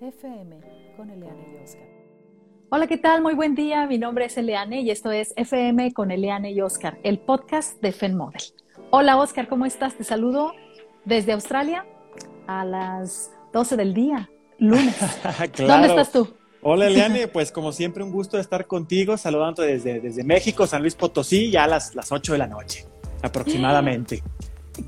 FM con Eliane y Oscar. Hola, ¿qué tal? Muy buen día. Mi nombre es Eliane y esto es FM con Eliane y Oscar, el podcast de FENModel. Hola, Oscar, ¿cómo estás? Te saludo desde Australia a las 12 del día, lunes. ¿Dónde estás tú? Hola Eliane, pues como siempre un gusto estar contigo, saludando desde, desde México, San Luis Potosí, ya a las, las 8 de la noche aproximadamente.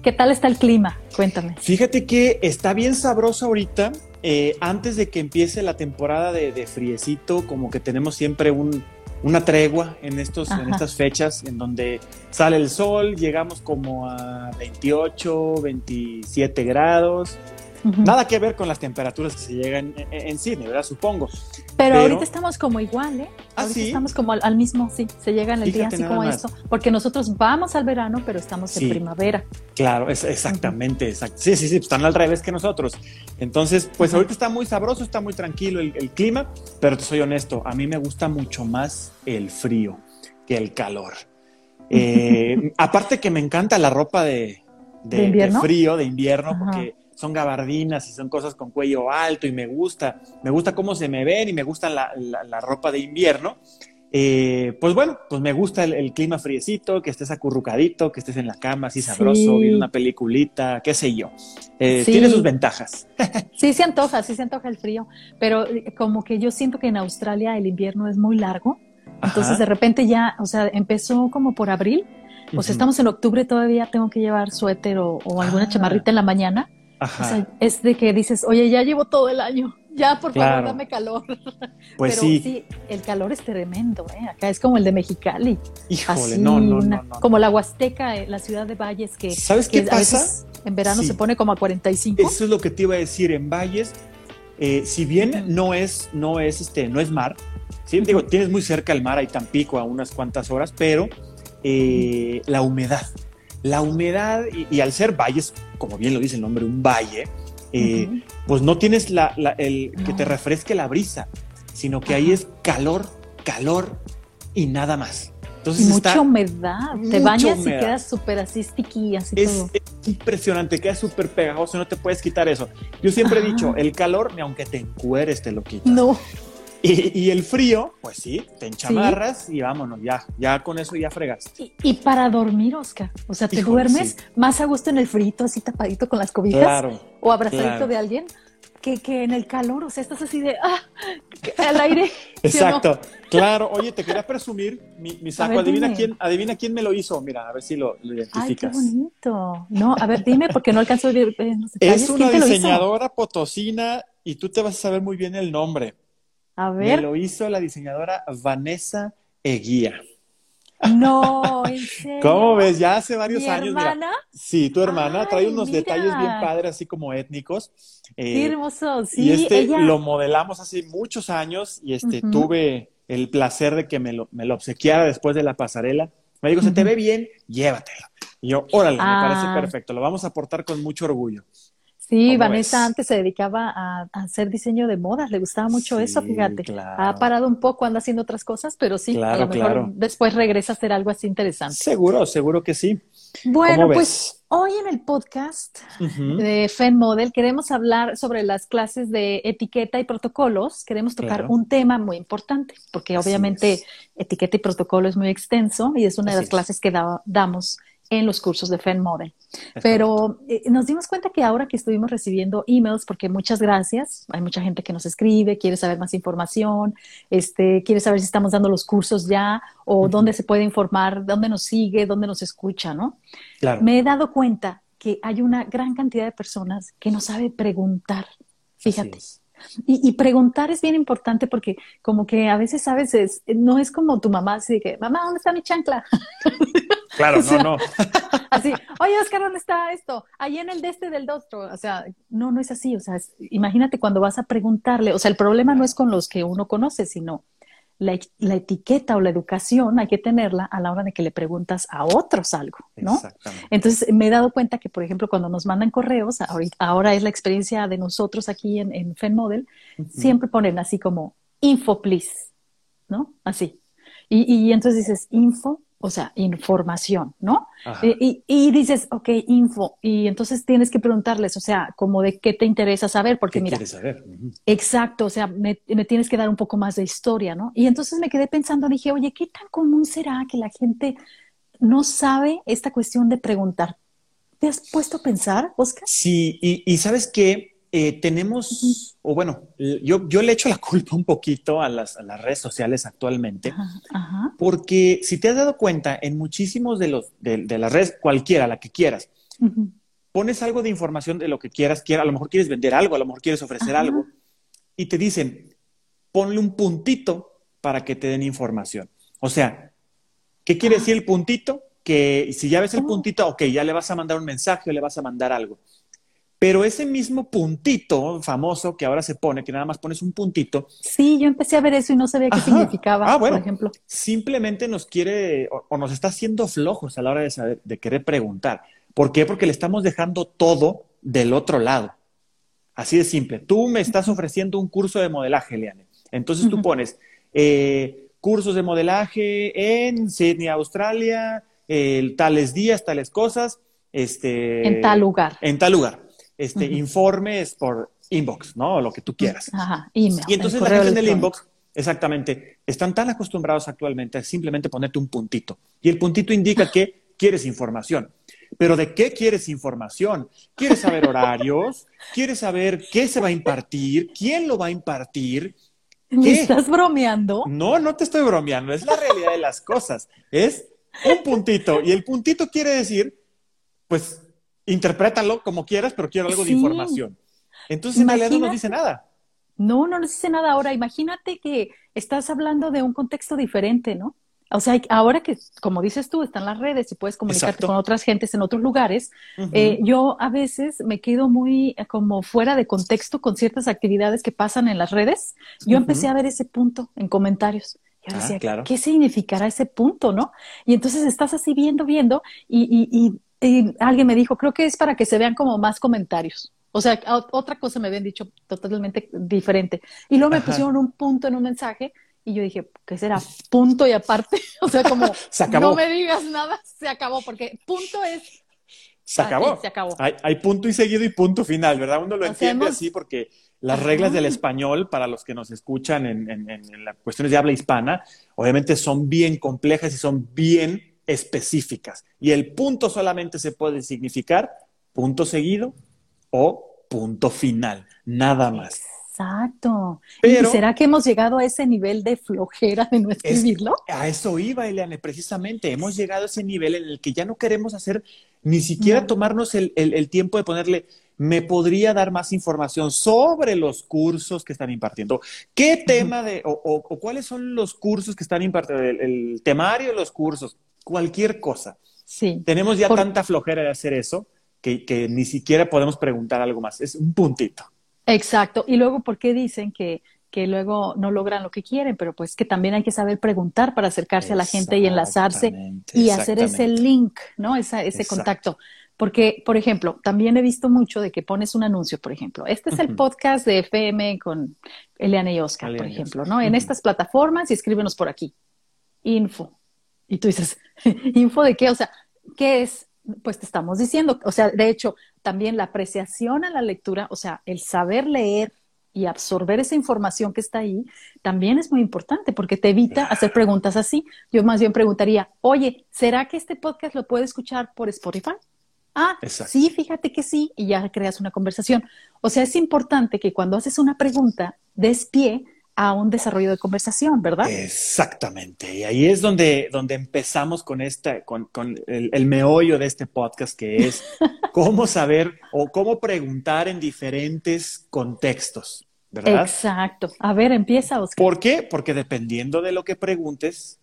¿Qué tal está el clima? Cuéntame. Fíjate que está bien sabroso ahorita. Eh, antes de que empiece la temporada de, de friecito, como que tenemos siempre un, una tregua en, estos, en estas fechas en donde sale el sol, llegamos como a 28, 27 grados Nada que ver con las temperaturas que se llegan en, cine, ¿verdad? Supongo. Pero, ahorita estamos como igual, ¿eh? ¿Ah, ahorita estamos como al, mismo, sí, se llega en el día así como esto. Porque nosotros vamos al verano, pero estamos en primavera. Claro, es, exactamente, Sí, sí, sí, están al revés que nosotros. Entonces, pues ahorita está muy sabroso, está muy tranquilo el, clima, pero te soy honesto, a mí me gusta mucho más el frío que el calor. Eh, aparte que me encanta la ropa de, de, frío, de invierno, porque son gabardinas y son cosas con cuello alto y me gusta, me gusta cómo se me ven y me gusta la, la, ropa de invierno. Eh, pues bueno, pues me gusta el, clima friecito, que estés acurrucadito, que estés en la cama así sabroso, viendo una peliculita, qué sé yo. Eh, tiene sus ventajas. sí, se antoja, sí se antoja el frío, pero eh, como que yo siento que en Australia el invierno es muy largo, entonces de repente ya, o sea, empezó como por abril, pues estamos en octubre todavía, tengo que llevar suéter o, alguna ah. chamarrita en la mañana es de que dices, oye, ya llevo todo el año, ya por favor dame calor. Pues Pero sí. el calor es tremendo, ¿eh? Acá es como el de Mexicali. Híjole, no, no, no, Como la Huasteca, eh, la ciudad de Valles, que. ¿Sabes qué pasa? en verano se pone como a 45. Eso es lo que te iba a decir. En Valles, eh, si bien no es, no es, este, no es mar, ¿sí? digo, tienes muy cerca el mar, hay Tampico a unas cuantas horas, pero eh, la humedad la humedad y, al ser valles, como bien lo dice el nombre, un valle, eh, pues no tienes la, el que te refresque la brisa, sino que ahí es calor, calor y nada más. Entonces mucha humedad. Te bañas y quedas súper así sticky, así es, todo. Es impresionante, quedas súper pegajoso, no te puedes quitar eso. Yo siempre he dicho, el calor, ni aunque te encueres, te lo quitas. No. Y, el frío, pues sí, te enchamarras y vámonos, ya, ya con eso ya fregaste. Y, para dormir, Oscar, o sea, te duermes más a gusto en el frito, así tapadito con las cobijas o abrazadito de alguien, que, que, en el calor, o sea, estás así de, ah, al aire. Exacto, claro. Oye, te quería presumir mi, saco, adivina quién, adivina quién me lo hizo, mira, a ver si lo, identificas. Ay, qué bonito. No, a ver, dime, porque no alcanzo a ver. Eh, es una diseñadora potosina y tú te vas a saber muy bien el nombre. A ver. Me lo hizo la diseñadora Vanessa Eguía. No, en serio. ¿Cómo ves? Ya hace varios años. Hermana? sí, tu hermana trae unos detalles bien padres, así como étnicos. Eh, hermoso, sí. Y este lo modelamos hace muchos años y este tuve el placer de que me lo, me lo obsequiara después de la pasarela. Me dijo, se te ve bien, llévatelo. Y yo, órale, me parece ah. perfecto, lo vamos a aportar con mucho orgullo. Sí, Vanessa antes se dedicaba a, hacer diseño de modas, le gustaba mucho eso, fíjate. Ha parado un poco, anda haciendo otras cosas, pero sí, a lo mejor después regresa a hacer algo así interesante. Seguro, seguro que sí. Bueno, pues hoy en el podcast de FEN Model queremos hablar sobre las clases de etiqueta y protocolos. Queremos tocar un tema muy importante, porque obviamente etiqueta y protocolo es muy extenso y es una de las clases que damos en los cursos de FEN Model. Pero eh, nos dimos cuenta que ahora que estuvimos recibiendo emails, porque muchas gracias, hay mucha gente que nos escribe, quiere saber más información, este, quiere saber si estamos dando los cursos ya o dónde se puede informar, dónde nos sigue, dónde nos escucha, ¿no? Me he dado cuenta que hay una gran cantidad de personas que no sabe preguntar. Fíjate. Y, y, preguntar es bien importante porque como que a veces, sabes, no es como tu mamá, así que, mamá, ¿dónde está mi chancla? Claro, no, no. Así, oye, Oscar, ¿dónde está esto? Ahí en el de este del otro. O sea, no, no es así. O sea, imagínate cuando vas a preguntarle. O sea, el problema no es con los que uno conoce, sino la, la, etiqueta o la educación hay que tenerla a la hora de que le preguntas a otros algo, ¿no? Entonces, me he dado cuenta que, por ejemplo, cuando nos mandan correos, ahora, es la experiencia de nosotros aquí en, en FENModel, siempre ponen así como info, please, ¿no? Así. Y, y entonces dices, info, o sea, información, ¿no? Eh, y, dices, ok, info, y entonces tienes que preguntarles, o sea, como de qué te interesa saber, porque mira, quieres saber? exacto, o sea, me, tienes que dar un poco más de historia, ¿no? Y entonces me quedé pensando, dije, oye, ¿qué tan común será que la gente no sabe esta cuestión de preguntar? ¿Te has puesto a pensar, Oscar? Sí, y, y sabes qué, eh, tenemos, o bueno, yo, yo le echo la culpa un poquito a las, redes sociales actualmente, porque si te has dado cuenta, en muchísimos de, los, de, las redes, cualquiera, la que quieras, pones algo de información de lo que quieras, a lo mejor quieres vender algo, a lo mejor quieres ofrecer algo, y te dicen, ponle un puntito para que te den información. O sea, ¿qué quiere decir el puntito? Que si ya ves el oh. puntito, ok, ya le vas a mandar un mensaje o le vas a mandar algo. Pero ese mismo puntito famoso que ahora se pone, que nada más pones un puntito. Sí, yo empecé a ver eso y no sabía qué significaba, ah, por ejemplo. Simplemente nos quiere o, nos está haciendo flojos a la hora de, saber, de querer preguntar. ¿Por qué? Porque le estamos dejando todo del otro lado. Así de simple. Tú me estás ofreciendo un curso de modelaje, Liane. Entonces tú pones eh, cursos de modelaje en Sydney, Australia, tales días, tales cosas. Este, en tal lugar. En tal lugar este, informes por inbox, ¿no? Lo que tú quieras. Ajá, email, y entonces la gente en el inbox, exactamente, están tan acostumbrados actualmente a simplemente ponerte un puntito. Y el puntito indica que quieres información. Pero ¿de qué quieres información? ¿Quieres saber horarios? ¿Quieres saber qué se va a impartir? ¿Quién lo va a impartir? ¿Me estás bromeando? No, no te estoy bromeando. Es la realidad de las cosas. Es un puntito. Y el puntito quiere decir, pues, interprétalo como quieras, pero quiero algo de información. Entonces, en realidad no nos dice nada. No, no nos dice nada. Ahora, imagínate que estás hablando de un contexto diferente, ¿no? O sea, ahora que, como dices tú, están las redes y puedes comunicarte con otras gentes en otros lugares, eh, yo a veces me quedo muy eh, como fuera de contexto con ciertas actividades que pasan en las redes. Yo empecé a ver ese punto en comentarios. Yo ah, decía, ¿qué significará ese punto, no? Y entonces estás así viendo, viendo, y, y y alguien me dijo, creo que es para que se vean como más comentarios. O sea, otra cosa me habían dicho totalmente diferente. Y luego me pusieron un punto en un mensaje y yo dije, ¿qué será? Punto y aparte. O sea, como, no me digas nada, se acabó, porque punto es... Se acabó. se acabó. Hay, punto y seguido y punto final, ¿verdad? Uno lo entiende así porque las reglas del español, para los que nos escuchan en, en, en las cuestiones de habla hispana, obviamente son bien complejas y son bien específicas. Y el punto solamente se puede significar punto seguido o punto final, nada más. Exacto. Pero, será que hemos llegado a ese nivel de flojera de no escribirlo? a eso iba, Eliane, precisamente. Hemos llegado a ese nivel en el que ya no queremos hacer ni siquiera tomarnos el, tiempo de ponerle, me podría dar más información sobre los cursos que están impartiendo. ¿Qué tema de, o, cuáles son los cursos que están impartiendo? El, temario de los cursos cualquier cosa. Sí. Tenemos ya tanta flojera de hacer eso que, ni siquiera podemos preguntar algo más. Es un puntito. Exacto. Y luego, ¿por qué dicen que, que luego no logran lo que quieren? Pero pues que también hay que saber preguntar para acercarse a la gente y enlazarse y hacer ese link, ¿no? ese contacto. Porque, por ejemplo, también he visto mucho de que pones un anuncio, por ejemplo. Este es el podcast de FM con Eliana y Oscar, por ejemplo, ¿no? En estas plataformas y escríbenos por aquí. Info, y tú dices, ¿info de qué? O sea, ¿qué es? Pues te estamos diciendo, o sea, de hecho, también la apreciación a la lectura, o sea, el saber leer y absorber esa información que está ahí, también es muy importante porque te evita hacer preguntas así. Yo más bien preguntaría, oye, ¿será que este podcast lo puede escuchar por Spotify? Ah, sí, fíjate que sí, y ya creas una conversación. O sea, es importante que cuando haces una pregunta, des pie a un desarrollo de conversación, ¿verdad? Exactamente. Y ahí es donde, donde empezamos con, esta, con, el, meollo de este podcast, que es cómo saber o cómo preguntar en diferentes contextos, ¿verdad? Exacto. A ver, empieza, Oscar. ¿Por qué? Porque dependiendo de lo que preguntes,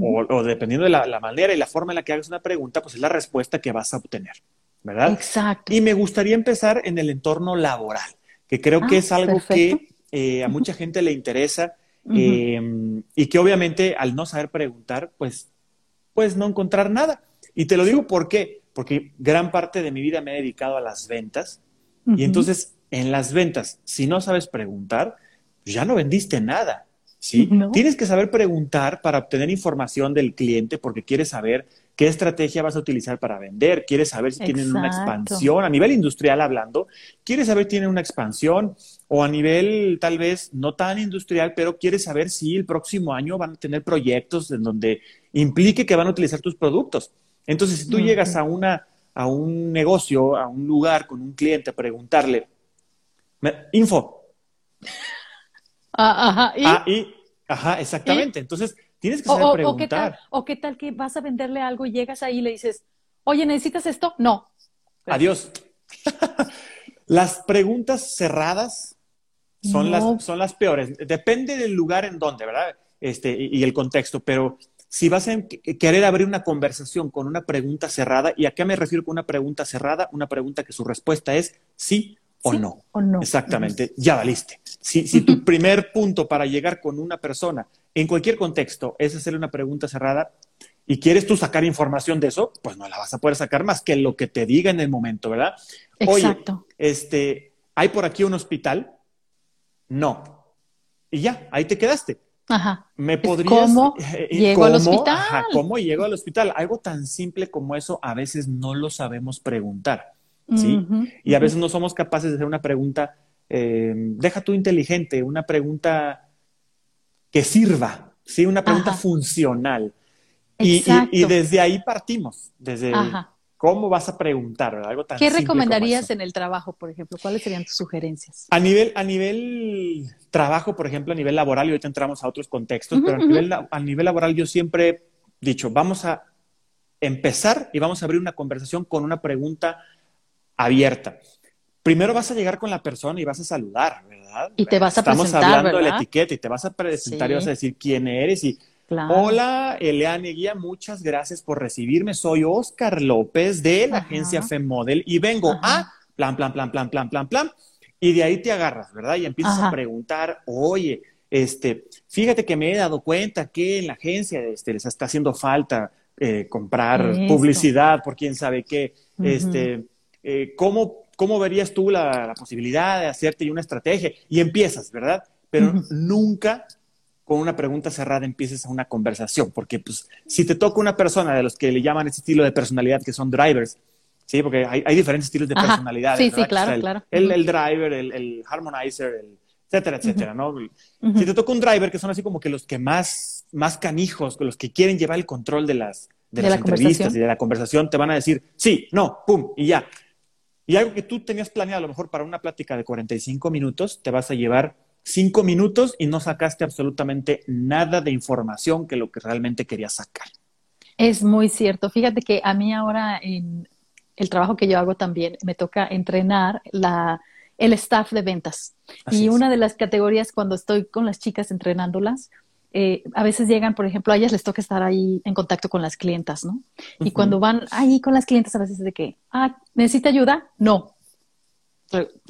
o, dependiendo de la, manera y la forma en la que hagas una pregunta, pues es la respuesta que vas a obtener, ¿verdad? Exacto. Y me gustaría empezar en el entorno laboral, que creo que ah, es algo que eh, a mucha gente le interesa em, y que obviamente al no saber preguntar, pues puedes no encontrar nada. Y te lo digo por qué, porque gran parte de mi vida me he dedicado a las ventas y entonces en las ventas, si no sabes preguntar, ya no vendiste nada. ¿sí? Tienes que saber preguntar para obtener información del cliente porque quieres saber qué estrategia vas a utilizar para vender, quieres saber si tienen una expansión, a nivel industrial hablando, quieres saber si tienen una expansión o a nivel tal vez no tan industrial, pero quieres saber si el próximo año van a tener proyectos en donde implique que van a utilizar tus productos. Entonces, si tú llegas a, una, a un negocio, a un lugar con un cliente a preguntarle, info. Ah, ajá, ¿y? Ah, y, ajá, exactamente. Entonces, Tienes que saber preguntar. O qué, tal, que vas a venderle algo y llegas ahí y le dices, oye, ¿necesitas esto? No. Adiós. las preguntas cerradas son, las, son las peores. Depende del lugar en donde, ¿verdad? Este, y, el contexto, pero si vas a querer abrir una conversación con una pregunta cerrada, ¿y a qué me refiero con una pregunta cerrada? Una pregunta que su respuesta es sí o, no. o no. Exactamente, ya valiste. Si, si tu primer punto para llegar con una persona en cualquier contexto es hacerle una pregunta cerrada y quieres tú sacar información de eso, pues no la vas a poder sacar más que lo que te diga en el momento, ¿verdad? Exacto. Oye, este, ¿hay por aquí un hospital? No. Y ya, ahí te quedaste. Ajá. ¿Me podrías... ¿Cómo eh, llego al hospital? Ajá, ¿Cómo llego al hospital? Algo tan simple como eso a veces no lo sabemos preguntar, ¿sí? y a veces no somos capaces de hacer una pregunta, eh, deja tú inteligente, una pregunta que sirva, ¿sí? Una pregunta funcional. Y, y, desde ahí partimos, desde cómo vas a preguntar, Algo tan ¿Qué recomendarías en el trabajo, por ejemplo? ¿Cuáles serían tus sugerencias? A nivel, a nivel trabajo, por ejemplo, a nivel laboral, y ahorita entramos a otros contextos, pero a, nivel, a nivel laboral yo siempre he dicho, vamos a empezar y vamos a abrir una conversación con una pregunta abierta. Primero vas a llegar con la persona y vas a saludar, y te vas a Estamos presentar, hablando de la etiqueta y te vas a presentar y vas a decir quién eres y Hola, Eleane Guía, muchas gracias por recibirme. Soy Oscar López de la agencia FemModel y vengo a plan, plan, plan, plan, plan, plan, plan. Y de ahí te agarras, ¿verdad? Y empiezas a preguntar, oye, este, fíjate que me he dado cuenta que en la agencia este, les está haciendo falta eh, comprar publicidad por quién sabe qué. Este, eh, ¿cómo ¿cómo verías tú la, posibilidad de hacerte una estrategia? Y empiezas, ¿verdad? Pero nunca con una pregunta cerrada empieces a una conversación, porque pues si te toca una persona de los que le llaman ese estilo de personalidad, que son drivers, ¿sí? Porque hay, diferentes estilos de personalidad. Sí, sí, claro, el, claro. El, driver, el, harmonizer, el etcétera, etcétera, ¿no? Si te toca un driver, que son así como que los que más, más canijos, los que quieren llevar el control de las, de, las entrevistas y de la conversación, te van a decir, sí, no, pum, y ya. Y algo que tú tenías planeado a lo mejor para una plática de 45 minutos, te vas a llevar 5 minutos y no sacaste absolutamente nada de información que lo que realmente querías sacar. Es muy cierto. Fíjate que a mí ahora en el trabajo que yo hago también me toca entrenar la, el staff de ventas. y una de las categorías cuando estoy con las chicas entrenándolas, eh, a veces llegan, por ejemplo, a ellas les toca estar ahí en contacto con las clientas, ¿no? Y cuando van ahí con las clientas, a veces es de que, ah, ¿necesita ayuda? No.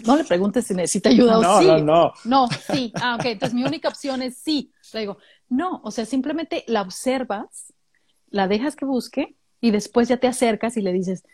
No le preguntes si necesita ayuda o sí. No, no, no. sí. Ah, ok. Entonces mi única opción es sí. Le digo, no, o sea, simplemente la observas, la dejas que busque y después ya te acercas y le dices,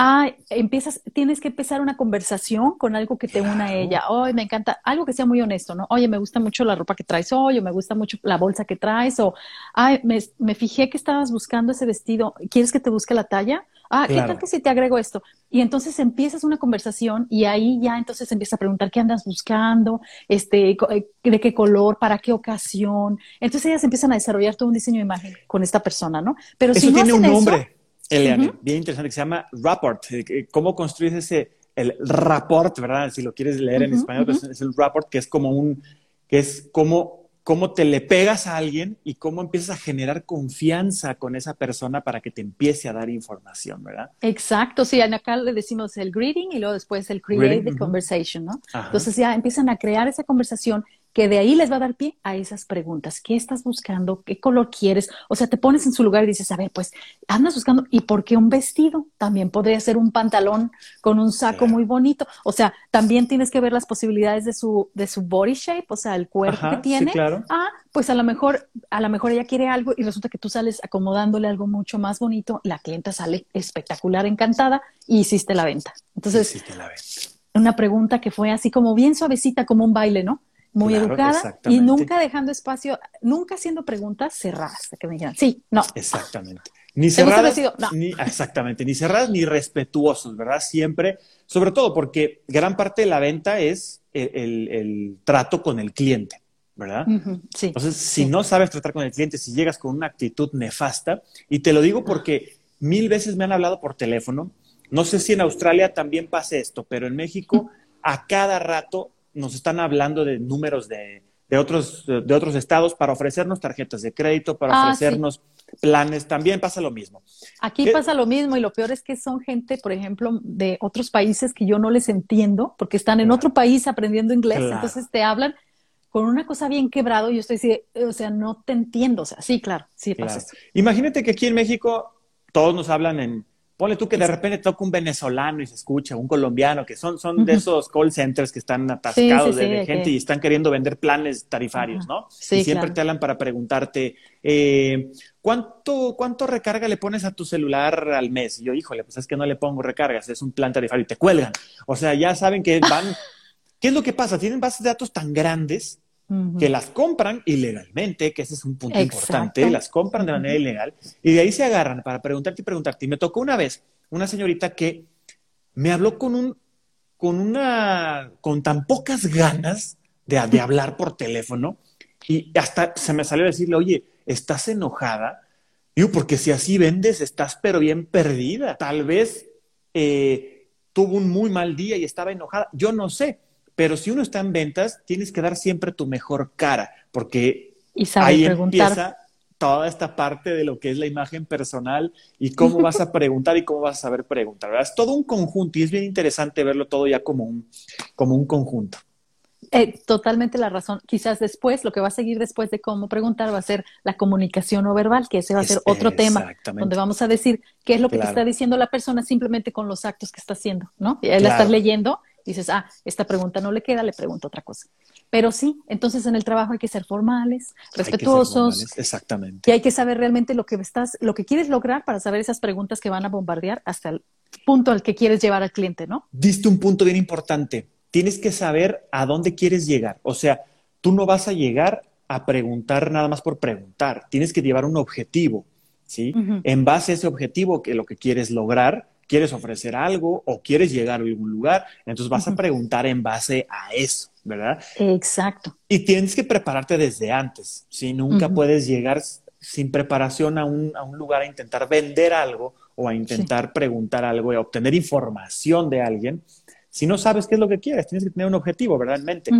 ah, empiezas, tienes que empezar una conversación con algo que te una a ella. Ay, me encanta, algo que sea muy honesto, ¿no? Oye, me gusta mucho la ropa que traes hoy, o me gusta mucho la bolsa que traes, o, ay, me, me fijé que estabas buscando ese vestido, ¿quieres que te busque la talla? Ah, ¿qué tal que si te agrego esto? Y entonces empiezas una conversación y ahí ya entonces empiezas a preguntar qué andas buscando, este, eh, de qué color, para qué ocasión. Entonces ellas empiezan a desarrollar todo un diseño de imagen con esta persona, ¿no? Pero si no tiene un nombre. Eliane, bien interesante, que se llama rapport. Eh, ¿Cómo construyes ese, el rapport, verdad? Si lo quieres leer en español, pues es el rapport, que es como un, que es como, cómo te le pegas a alguien y cómo empiezas a generar confianza con esa persona para que te empiece a dar información, ¿verdad? Exacto, sí, acá le decimos el greeting y luego después el create the conversation, ¿no? Entonces ya empiezan a crear esa conversación que de ahí les va a dar pie a esas preguntas. ¿Qué estás buscando? ¿Qué color quieres? O sea, te pones en su lugar y dices, a ver, pues andas buscando, ¿y por qué un vestido? También podría ser un pantalón con un saco muy bonito. O sea, también tienes que ver las posibilidades de su, de su body shape, o sea, el cuerpo que tiene. claro. Ah, pues a lo mejor, a lo mejor ella quiere algo y resulta que tú sales acomodándole algo mucho más bonito, la clienta sale espectacular, encantada y hiciste la venta. Entonces, hiciste la venta. una pregunta que fue así como bien suavecita, como un baile, ¿no? Muy educada y nunca dejando espacio, nunca haciendo preguntas cerradas, que me digan, sí, no. Exactamente. Ni cerradas, ni, exactamente, ni cerradas ni respetuosos, ¿verdad? Siempre, sobre todo porque gran parte de la venta es el, trato con el cliente, ¿verdad? sí, Entonces, si no sabes tratar con el cliente, si llegas con una actitud nefasta, y te lo digo porque mil veces me han hablado por teléfono, no sé si en Australia también pase esto, pero en México a cada rato nos están hablando de números de, otros, de otros estados para ofrecernos tarjetas de crédito, para ah, ofrecernos planes, también pasa lo mismo. Aquí pasa lo mismo y lo peor es que son gente, por ejemplo, de otros países que yo no les entiendo porque están en otro país aprendiendo inglés, entonces te hablan con una cosa bien quebrado y yo estoy así, o sea, no te entiendo, o sea, sí, claro, sí pasa. Imagínate que aquí en México todos nos hablan en Ponle tú que de repente toca un venezolano y se escucha, un colombiano, que son, son de esos call centers que están atascados de, gente y están queriendo vender planes tarifarios, ¿no? y siempre te hablan para preguntarte, eh, ¿cuánto, ¿cuánto recarga le pones a tu celular al mes? Y yo, híjole, pues es que no le pongo recargas, es un plan tarifario y te cuelgan. O sea, ya saben que van... ¿Qué es lo que pasa? Tienen bases de datos tan grandes que las compran ilegalmente, que ese es un punto importante, las compran de manera ilegal y de ahí se agarran para preguntarte y preguntarte. Y me tocó una vez una señorita que me habló con un, con una, con tan pocas ganas de, de hablar por teléfono y hasta se me salió a decirle, oye, ¿estás enojada? Yo, porque si así vendes, estás pero bien perdida. Tal vez eh, tuvo un muy mal día y estaba enojada. Yo no sé. Pero si uno está en ventas, tienes que dar siempre tu mejor cara, porque ahí empieza toda esta parte de lo que es la imagen personal y cómo vas a preguntar y cómo vas a saber preguntar. Es todo un conjunto y es bien interesante verlo todo ya como un, como un conjunto. Eh, totalmente la razón. Quizás después, lo que va a seguir después de cómo preguntar va a ser la comunicación no verbal, que ese va a ser otro tema, donde vamos a decir qué es lo que te está diciendo la persona simplemente con los actos que está haciendo, ¿no? Él la estás leyendo dices, ah, esta pregunta no le queda, le pregunto otra cosa. Pero sí, entonces en el trabajo hay que ser formales, respetuosos. exactamente. Y hay que saber realmente lo que estás, lo que quieres lograr para saber esas preguntas que van a bombardear hasta el punto al que quieres llevar al cliente, ¿no? Diste un punto bien importante. Tienes que saber a dónde quieres llegar. O sea, tú no vas a llegar a preguntar nada más por preguntar. Tienes que llevar un objetivo, ¿sí? En base a ese objetivo que lo que quieres lograr, quieres ofrecer algo o quieres llegar a algún lugar, entonces vas a preguntar en base a eso, ¿verdad? Exacto. Y tienes que prepararte desde antes, si nunca puedes llegar sin preparación a un, a un, lugar a intentar vender algo o a intentar preguntar algo y a obtener información de alguien. Si no sabes qué es lo que quieres, tienes que tener un objetivo, ¿verdad? En mente.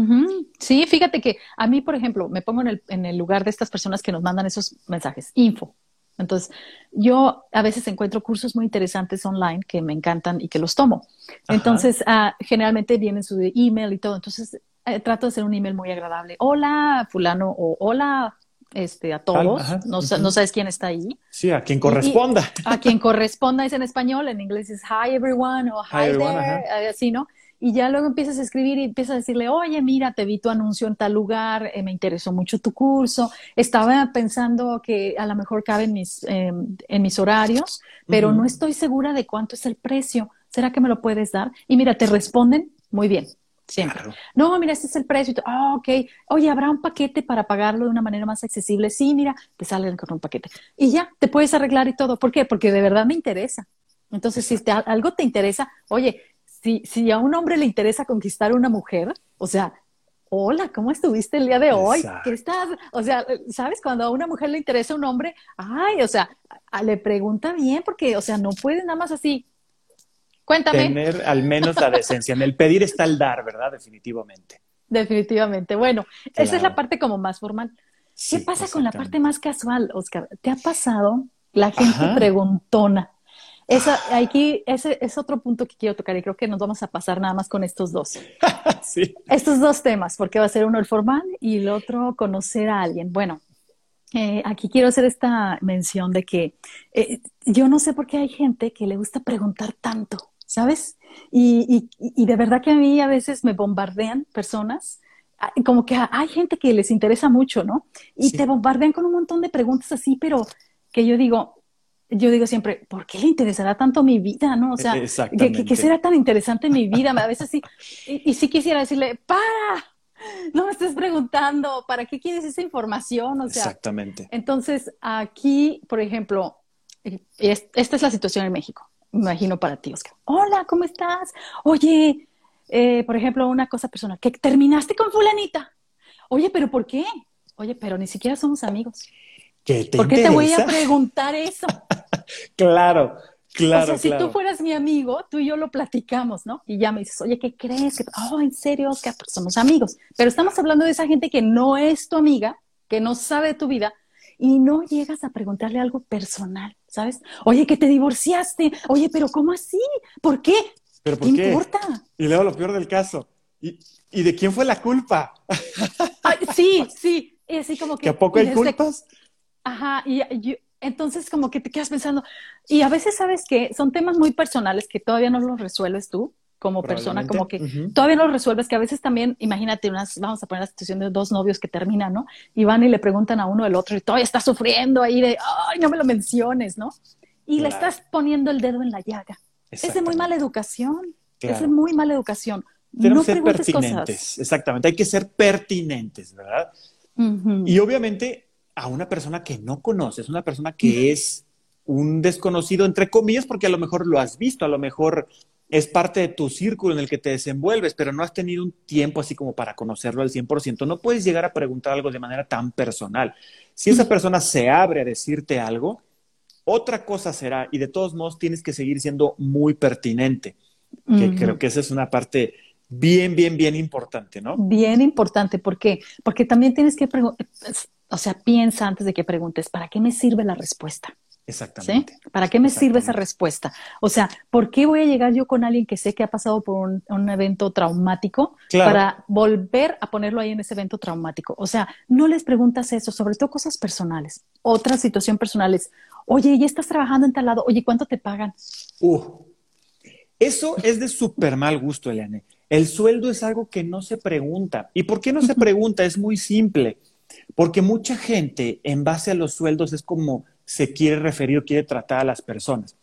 Sí, fíjate que a mí, por ejemplo, me pongo en el, en el lugar de estas personas que nos mandan esos mensajes, info, entonces, yo a veces encuentro cursos muy interesantes online que me encantan y que los tomo. Entonces, uh, generalmente vienen su email y todo. Entonces, eh, trato de hacer un email muy agradable. Hola, fulano, o hola este, a todos. no, no, sabes quién está ahí. Sí, a quien corresponda. a quien corresponda es en español, en inglés es hi everyone o hi, there, así, ¿no? Y ya luego empiezas a escribir y empiezas a decirle, oye, mira, te vi tu anuncio en tal lugar, eh, me interesó mucho tu curso, estaba pensando que a lo mejor cabe en mis, em, en mis horarios, pero no estoy segura de cuánto es el precio. ¿Será que me lo puedes dar? Y mira, te responden muy bien. Siempre. No, mira, este es el precio. Ah, ok. Oye, ¿habrá un paquete para pagarlo de una manera más accesible? Sí, mira, te salen con un paquete. Y ya, te puedes arreglar y todo. ¿Por qué? Porque de verdad me interesa. Entonces, si algo te interesa, oye, si, si a un hombre le interesa conquistar a una mujer, o sea, hola, ¿cómo estuviste el día de hoy? ¿Qué estás? O sea, ¿sabes? Cuando a una mujer le interesa un hombre, ay, o sea, le pregunta bien porque, o sea, no puede nada más así. Cuéntame. Tener al menos la decencia. En el pedir está el dar, ¿verdad? Definitivamente. Definitivamente. Bueno, esa es la parte como más formal. ¿Qué pasa con la parte más casual, Oscar? ¿Te ha pasado la gente preguntona? Esa, aquí, ese es otro punto que quiero tocar y creo que nos vamos a pasar nada más con estos dos. sí. Estos dos temas, porque va a ser uno el formal y el otro conocer a alguien. Bueno, eh, aquí quiero hacer esta mención de que eh, yo no sé por qué hay gente que le gusta preguntar tanto, ¿sabes? Y, y, de verdad que a mí a veces me bombardean personas ah, como que hay gente que les interesa mucho, ¿no? Y te bombardean con un montón de preguntas así, pero que yo digo, yo digo siempre, ¿por qué le interesará tanto mi vida? ¿No? O sea, ¿qué, qué será tan interesante mi vida? A veces sí, y, sí quisiera decirle, para, no me estés estés preguntando? ¿Para qué quieres esa información? O sea, Exactamente. Entonces, aquí, por ejemplo, esta es la situación en México. Me imagino para ti, Oscar. Hola, ¿cómo estás? Oye, eh, por ejemplo, una cosa personal, que terminaste con fulanita. Oye, pero ¿por qué? Oye, pero ni siquiera somos amigos. ¿Qué te ¿Por qué te voy a preguntar eso? claro, claro. O sea, si tú fueras mi amigo, tú y yo lo platicamos, ¿no? Y ya me dices, oye, ¿qué crees? Oh, en serio, Oscar, pues somos amigos. Pero estamos hablando de esa gente que no es tu amiga, que no sabe de tu vida, y no llegas a preguntarle algo personal, ¿sabes? Oye, que te divorciaste. Oye, pero ¿cómo así? ¿Por qué? ¿Pero por qué, importa? Y luego lo peor del caso. ¿Y, ¿Y de quién fue la culpa? sí, sí. Y así como que. ¿Que a poco hay culpas? Ajá. Y, entonces, como que te quedas pensando. Y a veces, ¿sabes que Son temas muy personales que todavía no los resuelves tú como persona, como que todavía no lo resuelves, que a veces también, imagínate, unas, vamos a poner la situación de dos novios que terminan, ¿no? Y van y le preguntan a uno del otro y todavía está sufriendo ahí de, ay, no me lo menciones, ¿no? Y le estás poniendo el dedo en la llaga. Es de muy mala educación, es de muy mala educación. no ser pertinentes, exactamente, hay que ser pertinentes, ¿verdad? Y obviamente a una persona que no conoces, una persona que es un desconocido, entre comillas, porque a lo mejor lo has visto, a lo mejor es parte de tu círculo en el que te desenvuelves, pero no has tenido un tiempo así como para conocerlo al 100%. No puedes llegar a preguntar algo de manera tan personal. Si esa persona se abre a decirte algo, otra cosa será, y de todos modos tienes que seguir siendo muy pertinente, que creo que esa es una parte bien, bien, bien importante, ¿no? Bien importante, ¿por qué? Porque también tienes que, o sea, piensa antes de que preguntes, ¿para qué me sirve la respuesta? Exactamente. ¿Para qué me sirve esa respuesta? O sea, ¿por qué voy a llegar yo con alguien que sé que ha pasado por un, evento traumático para volver a ponerlo ahí en ese evento traumático? O sea, no les preguntas eso, sobre todo cosas personales. Otra situación personal es, oye, ¿ya estás trabajando en tal lado? Oye, ¿cuánto te pagan? Uh, eso es de súper mal gusto, Eliane. El sueldo es algo que no se pregunta. ¿Y por qué no se pregunta? Es muy simple. Porque mucha gente, en base a los sueldos, es como se quiere referir o quiere tratar a las personas.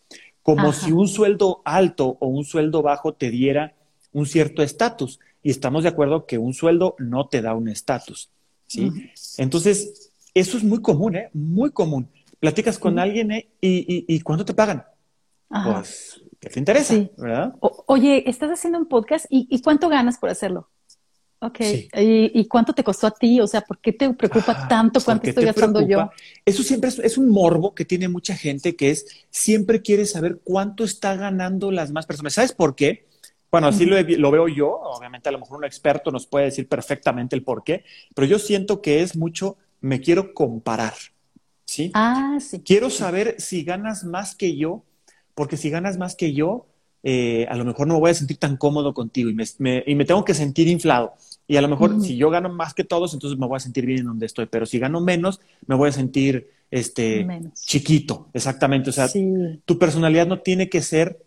Como si un sueldo alto o un sueldo bajo te diera un cierto estatus. Y estamos de acuerdo que un sueldo no te da un estatus. ¿sí? Entonces, eso es muy común, ¿eh? Muy común. Platicas con alguien ¿eh? y, y, ¿cuánto te pagan? Pues, ¿qué te interesa? ¿verdad? oye, estás haciendo un podcast y, y ¿cuánto ganas por hacerlo? Ok, ¿Y, cuánto te costó a ti? O sea, ¿por qué te preocupa ah, tanto cuánto estoy gastando yo? Eso siempre es, un morbo que tiene mucha gente que es, siempre quiere saber cuánto está ganando las más personas. ¿Sabes por qué? Bueno, así lo, veo yo, obviamente a lo mejor un experto nos puede decir perfectamente el por qué, pero yo siento que es mucho, me quiero comparar, ¿sí? Ah, sí. Quiero saber si ganas más que yo, porque si ganas más que yo, eh, a lo mejor no me voy a sentir tan cómodo contigo y me, y me tengo que sentir inflado. Y a lo mejor si yo gano más que todos, entonces me voy a sentir bien en donde estoy, pero si gano menos, me voy a sentir este chiquito, exactamente. O sea, tu personalidad no tiene que ser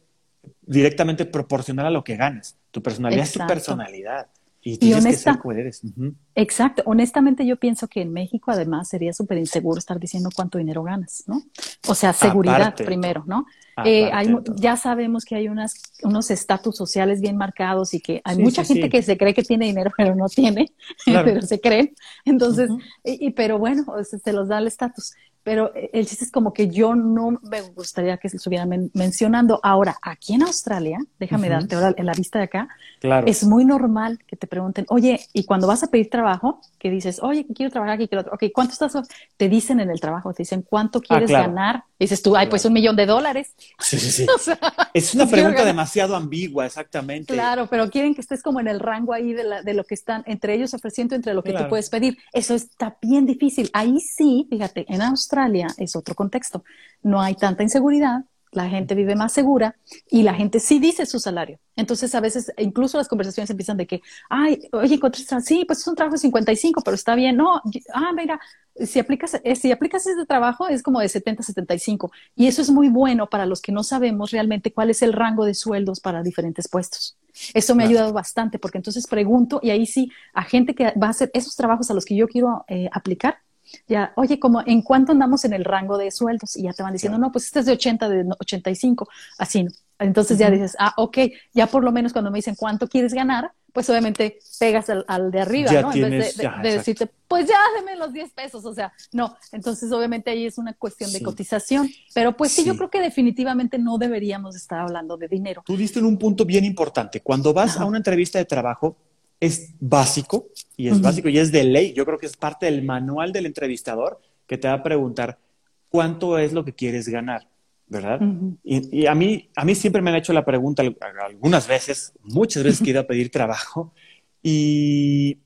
directamente proporcional a lo que ganas. Tu personalidad es tu personalidad. Y tienes que ser como eres. Exacto. Honestamente, yo pienso que en México, además, sería súper inseguro estar diciendo cuánto dinero ganas, ¿no? O sea, seguridad primero, ¿no? Eh, ya sabemos que hay unas, unos estatus sociales bien marcados y que hay mucha gente que se cree que tiene dinero, pero no tiene, pero se cree. Entonces, y, pero bueno, se los da el estatus. Pero eh, el chiste es como que yo no me gustaría que se estuvieran mencionando. Ahora, aquí en Australia, déjame darte ahora en la vista de acá, es muy normal que te pregunten, oye, y cuando vas a pedir trabajo, que dices, oye, quiero trabajar aquí, quiero otro, ok, ¿cuánto estás? Te dicen en el trabajo, te dicen, ¿cuánto ah, quieres ganar? dices tú, ay, pues un millón de dólares. Sí, sí, sí. es una pregunta demasiado ambigua, exactamente. Claro, pero quieren que estés como en el rango ahí de, de lo que están entre ellos ofreciendo, entre lo que tú puedes pedir. Eso está bien difícil. Ahí sí, fíjate, en Australia es otro contexto. No hay tanta inseguridad, la gente vive más segura y la gente sí dice su salario. Entonces, a veces, incluso las conversaciones empiezan de que, ay, oye, encontraste, sí, pues es un trabajo de 55, pero está bien. No, ah, mira, si aplicas, eh, si aplicas ese trabajo es como de 70 75. Y eso es muy bueno para los que no sabemos realmente cuál es el rango de sueldos para diferentes puestos. Eso me ha ayudado bastante porque entonces pregunto y ahí sí, a gente que va a hacer esos trabajos a los que yo quiero eh, aplicar, ya, oye, como en cuánto andamos en el rango de sueldos y ya te van diciendo, no, pues este es de 80, de 85, así, ¿no? Entonces ya dices, ah, ok, ya por lo menos cuando me dicen cuánto quieres ganar, pues obviamente pegas al, de arriba, ¿no? en vez de, decirte, pues ya, déme los 10 pesos, o sea, no. Entonces, obviamente ahí es una cuestión de cotización. Pero pues sí, yo creo que definitivamente no deberíamos estar hablando de dinero. Tú diste en un punto bien importante. Cuando vas a una entrevista de trabajo, es básico, y es básico, y es de ley. Yo creo que es parte del manual del entrevistador que te va a preguntar cuánto es lo que quieres ganar. ¿verdad? y, a, mí, a mí siempre me han hecho la pregunta algunas veces, muchas veces que he ido a pedir trabajo y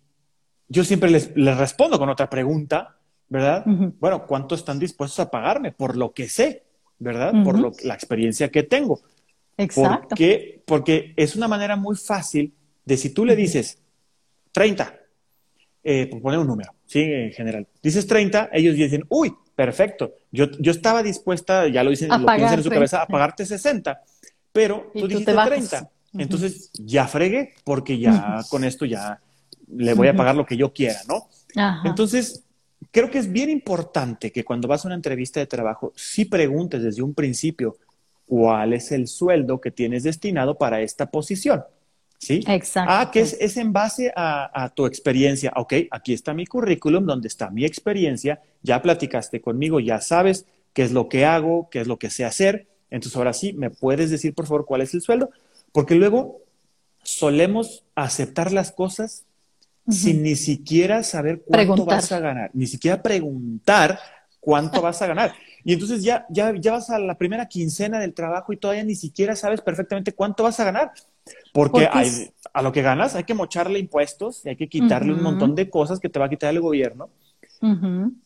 yo siempre les, respondo con otra pregunta, ¿verdad? Bueno, ¿cuánto están dispuestos a pagarme por lo que sé, ¿verdad? Por lo, la experiencia que tengo. Exacto. ¿Por qué? Porque es una manera muy fácil de si tú le dices 30, eh, por poner un número, ¿sí? En general. Dices 30, ellos dicen, uy, perfecto. Yo, yo estaba dispuesta, ya lo dicen, lo piensan en su cabeza, a pagarte 60, pero tú, dijiste 30. Entonces ya fregué, porque ya con esto ya le voy a pagar lo que yo quiera, ¿no? Entonces, creo que es bien importante que cuando vas a una entrevista de trabajo, sí preguntes desde un principio cuál es el sueldo que tienes destinado para esta posición. ¿Sí? Exacto. Ah, que es, es en base a, a, tu experiencia. Ok, aquí está mi currículum, donde está mi experiencia. Ya platicaste conmigo, ya sabes qué es lo que hago, qué es lo que sé hacer. Entonces, ahora sí, ¿me puedes decir, por favor, cuál es el sueldo? Porque luego solemos aceptar las cosas sin ni siquiera saber cuánto vas a ganar, ni siquiera preguntar cuánto vas a ganar. Y entonces ya, ya, ya vas a la primera quincena del trabajo y todavía ni siquiera sabes perfectamente cuánto vas a ganar. Porque, a lo que ganas hay que mocharle impuestos y hay que quitarle un montón de cosas que te va a quitar el gobierno.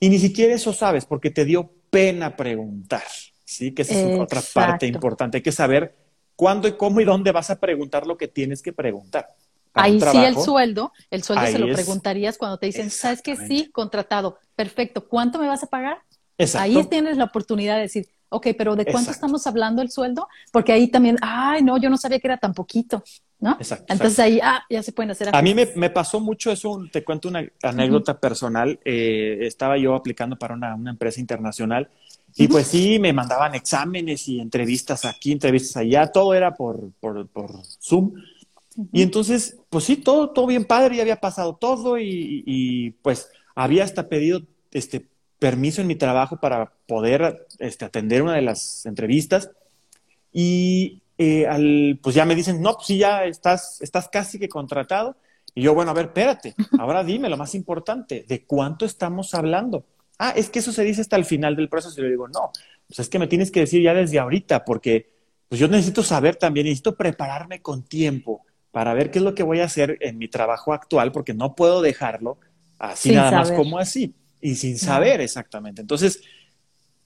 Y ni siquiera eso sabes porque te dio pena preguntar. Sí, que esa es otra parte importante. Hay que saber cuándo y cómo y dónde vas a preguntar lo que tienes que preguntar. Ahí sí el sueldo, el sueldo se lo preguntarías cuando te dicen, ¿sabes que sí? Contratado, perfecto, ¿cuánto me vas a pagar? Ahí tienes la oportunidad de decir, ok, pero ¿de cuánto estamos hablando el sueldo? Porque ahí también, ay, no, yo no sabía que era tan poquito, ¿no? Exacto. Entonces ahí, ah, ya se pueden hacer. A mí me, me, pasó mucho eso, te cuento una anécdota personal. Eh, estaba yo aplicando para una, una empresa internacional y pues sí, me mandaban exámenes y entrevistas aquí, entrevistas allá, todo era por, por, por Zoom. Y entonces, pues sí, todo, todo bien padre, ya había pasado todo y, y pues había hasta pedido este permiso en mi trabajo para poder este, atender una de las entrevistas. Y eh, al, pues ya me dicen, no, pues sí, ya estás, estás casi que contratado. Y yo, bueno, a ver, espérate, ahora dime lo más importante, ¿de cuánto estamos hablando? Ah, es que eso se dice hasta el final del proceso. Y yo digo, no, pues es que me tienes que decir ya desde ahorita, porque pues yo necesito saber también, necesito prepararme con tiempo para ver qué es lo que voy a hacer en mi trabajo actual, porque no puedo dejarlo así nada más como así y sin saber exactamente. Entonces,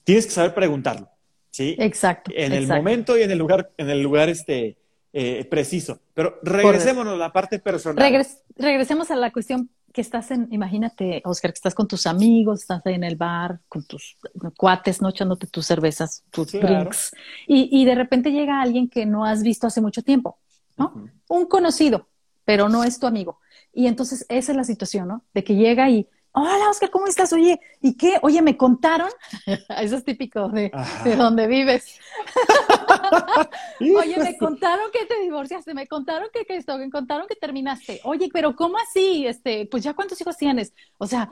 tienes que saber preguntarlo, ¿sí? Exacto. En el momento y en el lugar, en el lugar este, eh, preciso. Pero regresémonos a la parte personal. regresemos a la cuestión que estás en, imagínate, Oscar, que estás con tus amigos, estás ahí en el bar, con tus cuates, ¿no? Echándote tus cervezas, tus drinks. Y, de repente llega alguien que no has visto hace mucho tiempo, ¿no? Un conocido, pero no es tu amigo. Y entonces esa es la situación, ¿no? De que llega y hola Oscar, ¿cómo estás? Oye, ¿y qué? Oye, me contaron, eso es típico de, de donde vives. Oye, me contaron que te divorciaste, me contaron que, que esto, me contaron que terminaste. Oye, pero ¿cómo así? Este, pues ya cuántos hijos tienes? O sea,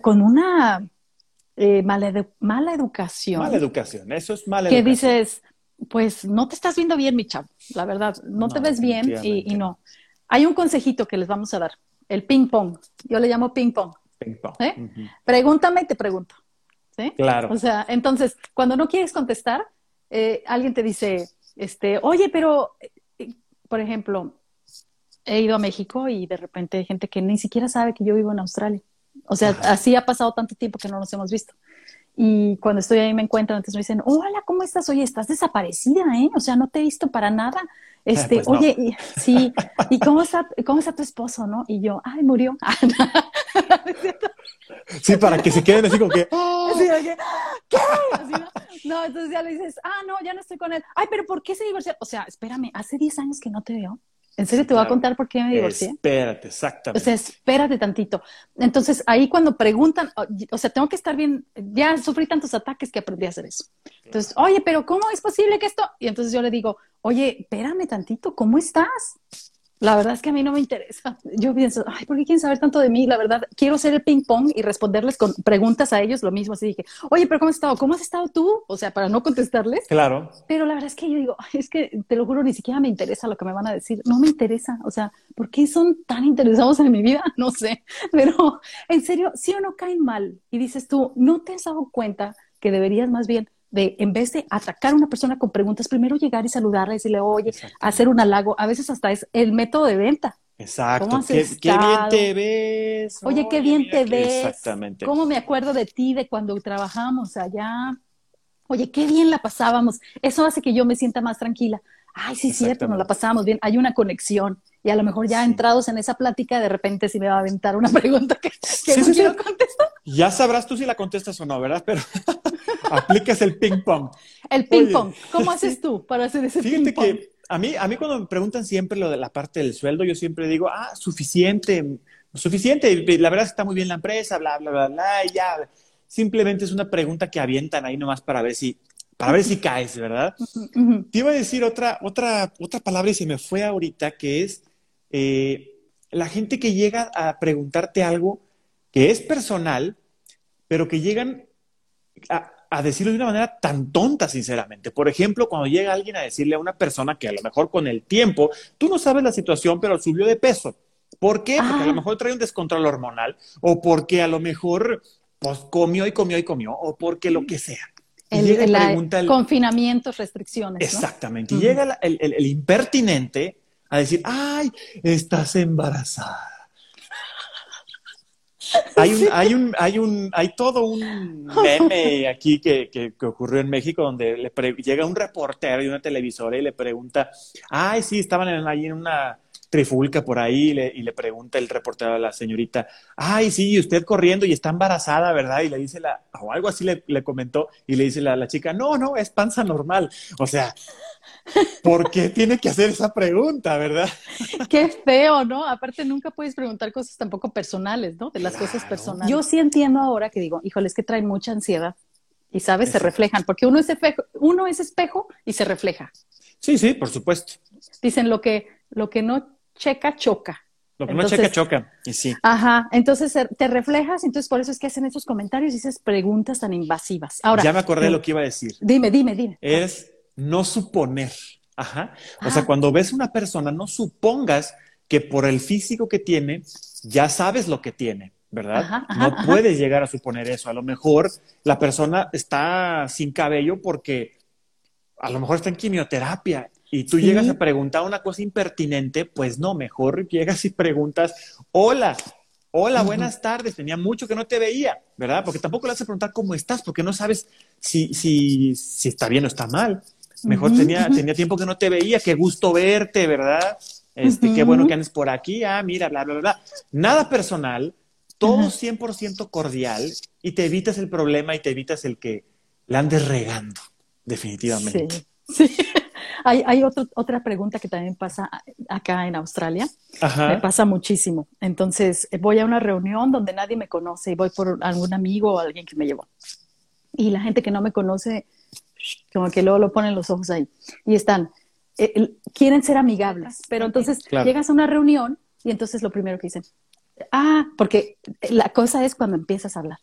con una eh, mala, mala educación. Mala educación, eso es mala educación. Que dices, pues no te estás viendo bien, mi chavo, la verdad, no, te ves bien y, y no. Hay un consejito que les vamos a dar el ping pong. Yo le llamo ping pong. Ping pong. Pregúntame y te pregunto. ¿sí? Claro. O sea, entonces, cuando no quieres contestar, eh, alguien te dice, este, oye, pero, eh, por ejemplo, he ido a México y de repente hay gente que ni siquiera sabe que yo vivo en Australia. O sea, así ha pasado tanto tiempo que no nos hemos visto. Y cuando estoy ahí me encuentran, entonces me dicen, hola, ¿cómo estás? Oye, estás desaparecida, ¿eh? O sea, no te he visto para nada. Este, pues oye, sí, ¿y cómo está, cómo está tu esposo, no? Y yo, ay, murió. sí, para que se queden así como que, ¿qué? ¿no? entonces ya le dices, ah, no, ya no estoy con él. Ay, pero ¿por qué se divorció? O sea, espérame, hace 10 años que no te veo. ¿En serio te voy a contar por qué me divorcié? Espérate, exactamente. O sea, espérate tantito. Entonces, ahí cuando preguntan, o sea, tengo que estar bien, ya sufrí tantos ataques que aprendí a hacer eso. Entonces, oye, pero ¿cómo es posible que esto? Y entonces yo le digo, oye, espérame tantito, ¿cómo estás? La verdad es que a mí no me interesa. Yo pienso, ay, ¿por qué quieren saber tanto de mí? La verdad, quiero ser el ping pong y responderles con preguntas a ellos, lo mismo. Así dije, oye, pero ¿cómo has estado? ¿Cómo has estado tú? O sea, para no contestarles. Claro. Pero la verdad es que yo digo, es que te lo juro, ni siquiera me interesa lo que me van a decir. No me interesa. O sea, ¿por qué son tan interesados en mi vida? No sé. Pero en serio, si o no caen mal y dices tú, ¿no te has dado cuenta que deberías más bien de en vez de atacar a una persona con preguntas, primero llegar y saludarla y decirle, oye, hacer un halago, a veces hasta es el método de venta. Exacto. ¿Qué, bien te ves. Oye, qué bien te ves. Exactamente. ¿Cómo me acuerdo de ti de cuando trabajamos allá? Oye, qué bien la pasábamos. Eso hace que yo me sienta más tranquila. Ay, sí, cierto, nos la pasábamos bien. Hay una conexión. Y a lo mejor ya entrados en esa plática, de repente sí me va a aventar una pregunta que, que no quiero contestar. Ya sabrás tú si la contestas o no, ¿verdad? Pero aplicas el ping pong. El ping pong. ¿Cómo haces tú para hacer ese ping pong? que a mí, a mí cuando me preguntan siempre lo de la parte del sueldo, yo siempre digo, ah, suficiente, suficiente. La verdad es que está muy bien la empresa, bla, bla, bla, bla, y ya. Simplemente es una pregunta que avientan ahí nomás para ver si, para ver si caes, ¿verdad? Te iba a decir otra, otra, otra palabra y se me fue ahorita, que es eh, la gente que llega a preguntarte algo que es personal, pero que llegan a, decirlo de una manera tan tonta, sinceramente. Por ejemplo, cuando llega alguien a decirle a una persona que a lo mejor con el tiempo, tú no sabes la situación, pero subió de peso. ¿Por qué? Porque a lo ah. mejor trae un descontrol hormonal, o porque a lo mejor pues, comió y comió y comió, o porque lo que sea. el, el, confinamiento, restricciones. Exactamente. Y llega el, impertinente a decir, ay, estás embarazada. Hay un, hay un, hay un, hay todo un meme aquí que, que, ocurrió en México donde le llega un reportero de una televisora y le pregunta, ay, sí, estaban ahí en una trifulca por ahí y le, pregunta el reportero a la señorita, ay, sí, usted corriendo y está embarazada, ¿verdad? Y le dice la, o algo así le, comentó y le dice la, la chica, no, no, es panza normal. O sea, ¿por qué tiene que hacer esa pregunta, verdad? Qué feo, ¿no? Aparte, nunca puedes preguntar cosas tampoco personales, ¿no? De las cosas personales. Yo sí entiendo ahora que digo, híjole, es que traen mucha ansiedad. Y sabes, se reflejan, porque uno es, espejo, uno es espejo y se refleja. Sí, sí, por supuesto. Dicen lo que, lo que no checa, choca. Lo que no checa, choca. Y sí. Ajá. Entonces te reflejas, entonces por eso es que hacen esos comentarios y esas preguntas tan invasivas. Ahora. Ya me acordé de lo que iba a decir. Dime, dime, dime. Es no suponer. Ajá. O sea, ah. cuando ves una persona, no supongas que por el físico que tiene, ya sabes lo que tiene, ¿verdad? no puedes llegar a suponer eso. A lo mejor la persona está sin cabello porque a lo mejor está en quimioterapia y tú llegas a preguntar una cosa impertinente, pues no, mejor llegas y preguntas, hola, hola, buenas tardes, tenía mucho que no te veía, ¿verdad? Porque tampoco le vas a preguntar cómo estás, porque no sabes si, si, si está bien o está mal. Mejor tenía, tenía tiempo que no te veía, qué gusto verte, ¿verdad? Este, Qué bueno que andes por aquí, ah, mira, bla, bla, bla. Nada personal, todo 100% cordial y te evitas el problema y te evitas el que la andes regando, definitivamente. Sí, sí. Hay, hay otra pregunta que también pasa acá en Australia. Me pasa muchísimo. Entonces, voy a una reunión donde nadie me conoce y voy por algún amigo o alguien que me llevó. Y la gente que no me conoce, como que luego lo ponen los ojos ahí. Y están, eh, quieren ser amigables. Pero entonces llegas a una reunión y entonces lo primero que dicen, ah, porque la cosa es cuando empiezas a hablar.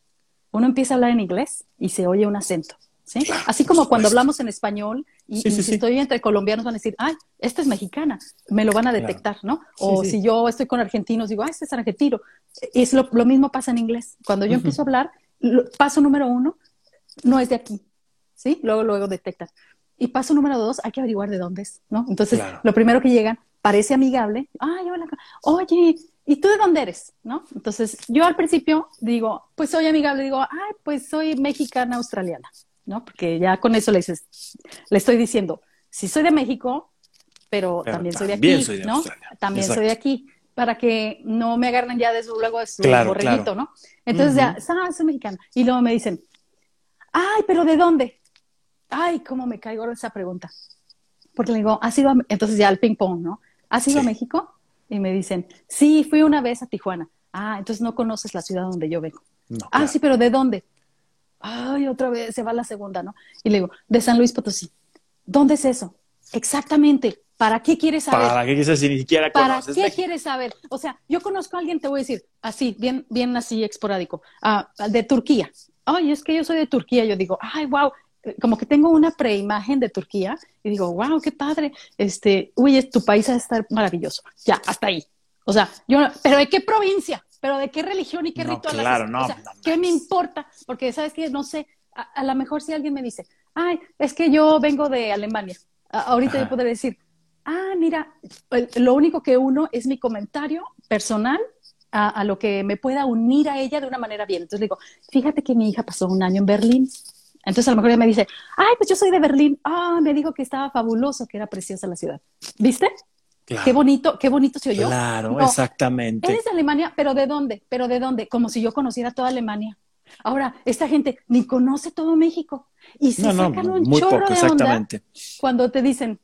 Uno empieza a hablar en inglés y se oye un acento. ¿sí? Así como cuando hablamos en español y, si estoy entre colombianos van a decir, ay, esta es mexicana, me lo van a detectar, ¿no? O si yo estoy con argentinos, digo, ay, este es argentino. Es lo, lo mismo pasa en inglés. Cuando yo empiezo a hablar, paso número uno, no es de aquí, ¿sí? Luego, luego detectan. Y paso número dos, hay que averiguar de dónde es, ¿no? Entonces, lo primero que llegan, parece amigable, ay, hola, oye, ¿y tú de dónde eres? ¿No? Entonces, yo al principio digo, pues soy amigable, digo, ay, pues soy mexicana australiana. ¿No? Porque ya con eso le, dices, le estoy diciendo, sí soy de México, pero, también soy de aquí, ¿no? También soy de aquí, para que no me agarren ya de su, luego de su borreguito, ¿no? Entonces ya, ah, soy mexicana. Y luego me dicen, ay, pero ¿de dónde? Ay, cómo me caigo en esa pregunta. Porque le digo, ¿has ido a... Entonces ya el ping pong, ¿no? ¿Has ido a México? Y me dicen, sí, fui una vez a Tijuana. Ah, entonces no conoces la ciudad donde yo vengo. ah, sí, pero ¿de dónde? Ay, otra vez se va la segunda, ¿no? Y le digo, de San Luis Potosí. ¿Dónde es eso? Exactamente. ¿Para qué quieres saber? ¿Para qué quieres saber si ni siquiera ¿Para qué quieres saber? O sea, yo conozco a alguien, te voy a decir, así, bien, bien así esporádico, ah, de Turquía. Ay, es que yo soy de Turquía. Yo digo, ay, wow, como que tengo una preimagen de Turquía y digo, wow, qué padre. Este, uy, tu país ha de estar maravilloso. Ya, hasta ahí. O sea, yo, pero ¿de qué provincia? ¿Pero de qué religión y qué no, ritual? Claro, no, o sea, ¿qué me importa? Porque, ¿sabes qué? No sé, a, lo mejor si alguien me dice, ay, es que yo vengo de Alemania. ahorita yo podré decir, ah, mira, lo único que uno es mi comentario personal a, lo que me pueda unir a ella de una manera bien. Entonces le digo, fíjate que mi hija pasó un año en Berlín. Entonces a lo mejor ella me dice, ay, pues yo soy de Berlín. Ah, me dijo que estaba fabuloso, que era preciosa la ciudad. ¿Viste? Qué bonito, qué bonito se oyó. Claro, exactamente. Eres de Alemania, pero ¿de dónde? ¿Pero de dónde? Como si yo conociera toda Alemania. Ahora, esta gente ni conoce todo México y se sacan un chorro de onda cuando te dicen,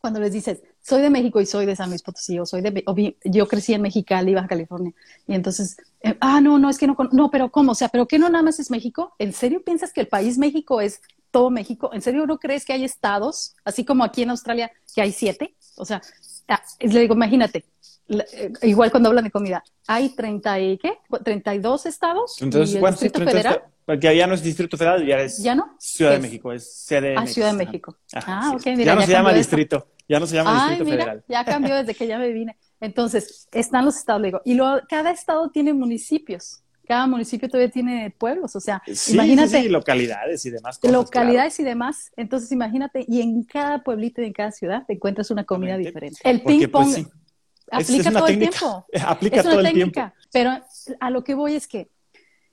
cuando les dices, soy de México y soy de San Luis Potosí, o soy de, yo crecí en Mexicali, Baja California, y entonces, eh, ah, no, no, es que no, no, pero ¿cómo? O sea, ¿pero qué no nada más es México? ¿En serio piensas que el país México es todo México? ¿En serio no crees que hay estados, así como aquí en Australia, que hay siete? O sea, ah, le digo, imagínate, eh, igual cuando hablan de comida, hay 30 y qué? 32 estados. Entonces, ¿cuántos Distrito Federal? Porque allá no es Distrito Federal, ya es ¿Ya no? Ciudad de México, es CDMX. Ah, Ciudad de México. ah, ok, mira, ya no se llama distrito. Ya no se llama Distrito Federal. Ya cambió desde que ya me vine. Entonces, están los estados, digo, y luego cada estado tiene municipios. Cada municipio todavía tiene pueblos, o sea, imagínate. Sí, localidades y demás. localidades y demás. Entonces, imagínate, y en cada pueblito y en cada ciudad te encuentras una comida diferente. El ping pues, pong aplica todo el tiempo. Aplica todo el tiempo. Pero a lo que voy es que